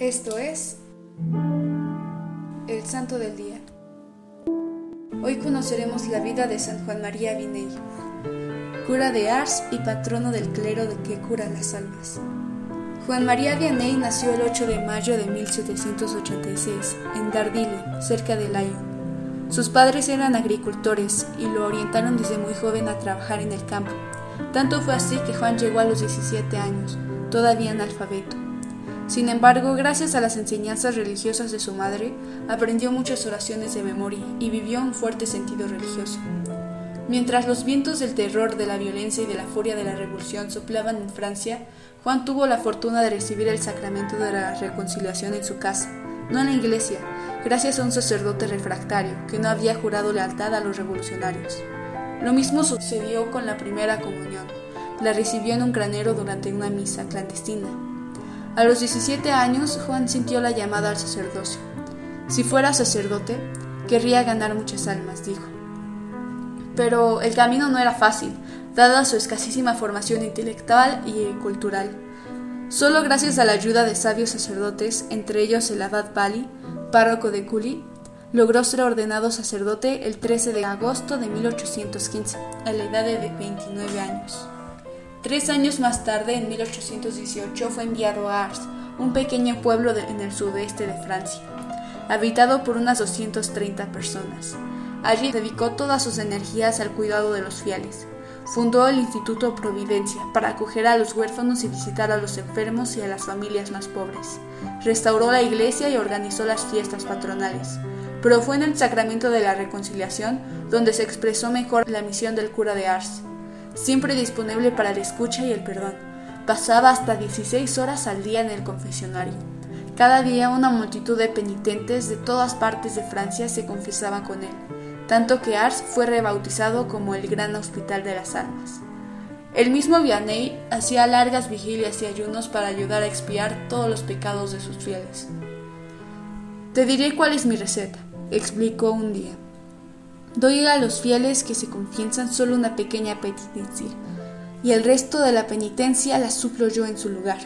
Esto es el Santo del Día. Hoy conoceremos la vida de San Juan María Viney, cura de Ars y patrono del clero de que cura las almas. Juan María Vianney nació el 8 de mayo de 1786 en Dardile, cerca de Lyon. Sus padres eran agricultores y lo orientaron desde muy joven a trabajar en el campo. Tanto fue así que Juan llegó a los 17 años, todavía analfabeto. Sin embargo, gracias a las enseñanzas religiosas de su madre, aprendió muchas oraciones de memoria y vivió un fuerte sentido religioso. Mientras los vientos del terror, de la violencia y de la furia de la revolución soplaban en Francia, Juan tuvo la fortuna de recibir el sacramento de la reconciliación en su casa, no en la iglesia, gracias a un sacerdote refractario que no había jurado lealtad a los revolucionarios. Lo mismo sucedió con la primera comunión. La recibió en un granero durante una misa clandestina, a los 17 años, Juan sintió la llamada al sacerdocio. Si fuera sacerdote, querría ganar muchas almas, dijo. Pero el camino no era fácil, dada su escasísima formación intelectual y cultural. Solo gracias a la ayuda de sabios sacerdotes, entre ellos el abad Bali, párroco de Culi, logró ser ordenado sacerdote el 13 de agosto de 1815, a la edad de 29 años. Tres años más tarde, en 1818, fue enviado a Ars, un pequeño pueblo en el sudeste de Francia, habitado por unas 230 personas. Allí dedicó todas sus energías al cuidado de los fieles. Fundó el Instituto Providencia para acoger a los huérfanos y visitar a los enfermos y a las familias más pobres. Restauró la iglesia y organizó las fiestas patronales. Pero fue en el sacramento de la reconciliación donde se expresó mejor la misión del cura de Ars siempre disponible para la escucha y el perdón. Pasaba hasta 16 horas al día en el confesionario. Cada día una multitud de penitentes de todas partes de Francia se confesaba con él, tanto que Ars fue rebautizado como el Gran Hospital de las Almas. El mismo Vianney hacía largas vigilias y ayunos para ayudar a expiar todos los pecados de sus fieles. Te diré cuál es mi receta, explicó un día. Doy a los fieles que se confiesan solo una pequeña penitencia, y el resto de la penitencia la suplo yo en su lugar.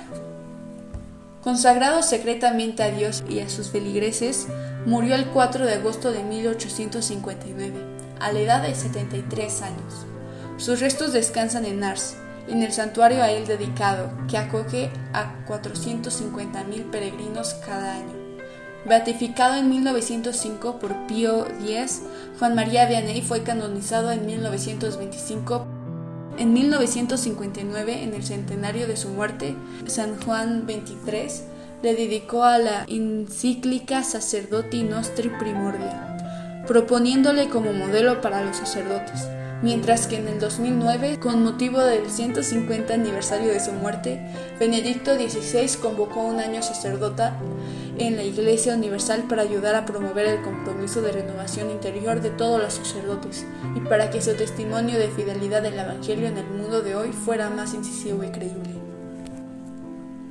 Consagrado secretamente a Dios y a sus feligreses, murió el 4 de agosto de 1859, a la edad de 73 años. Sus restos descansan en Ars, en el santuario a él dedicado, que acoge a 450.000 peregrinos cada año. Beatificado en 1905 por Pío X, Juan María Vianney fue canonizado en 1925. En 1959, en el centenario de su muerte, San Juan XXIII le dedicó a la encíclica Sacerdoti Nostri Primordia, proponiéndole como modelo para los sacerdotes mientras que en el 2009, con motivo del 150 aniversario de su muerte, Benedicto XVI convocó un año sacerdota en la Iglesia Universal para ayudar a promover el compromiso de renovación interior de todos los sacerdotes y para que su testimonio de fidelidad del Evangelio en el mundo de hoy fuera más incisivo y creíble.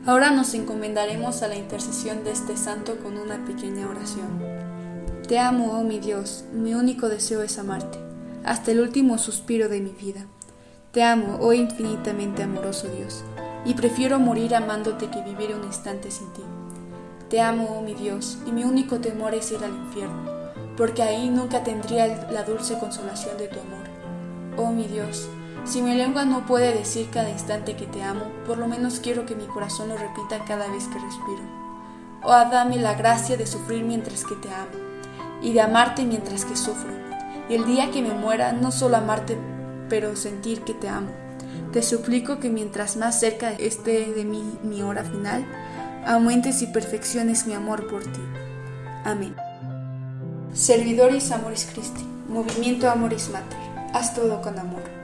Ahora nos encomendaremos a la intercesión de este santo con una pequeña oración. Te amo, oh mi Dios, mi único deseo es amarte hasta el último suspiro de mi vida. Te amo, oh infinitamente amoroso Dios, y prefiero morir amándote que vivir un instante sin ti. Te amo, oh mi Dios, y mi único temor es ir al infierno, porque ahí nunca tendría la dulce consolación de tu amor. Oh mi Dios, si mi lengua no puede decir cada instante que te amo, por lo menos quiero que mi corazón lo repita cada vez que respiro. Oh, dame la gracia de sufrir mientras que te amo, y de amarte mientras que sufro y el día que me muera no solo amarte, pero sentir que te amo. Te suplico que mientras más cerca esté de mí mi hora final, aumentes y perfecciones mi amor por ti. Amén. Servidores Amoris Christi, Movimiento Amoris Mater, haz todo con amor.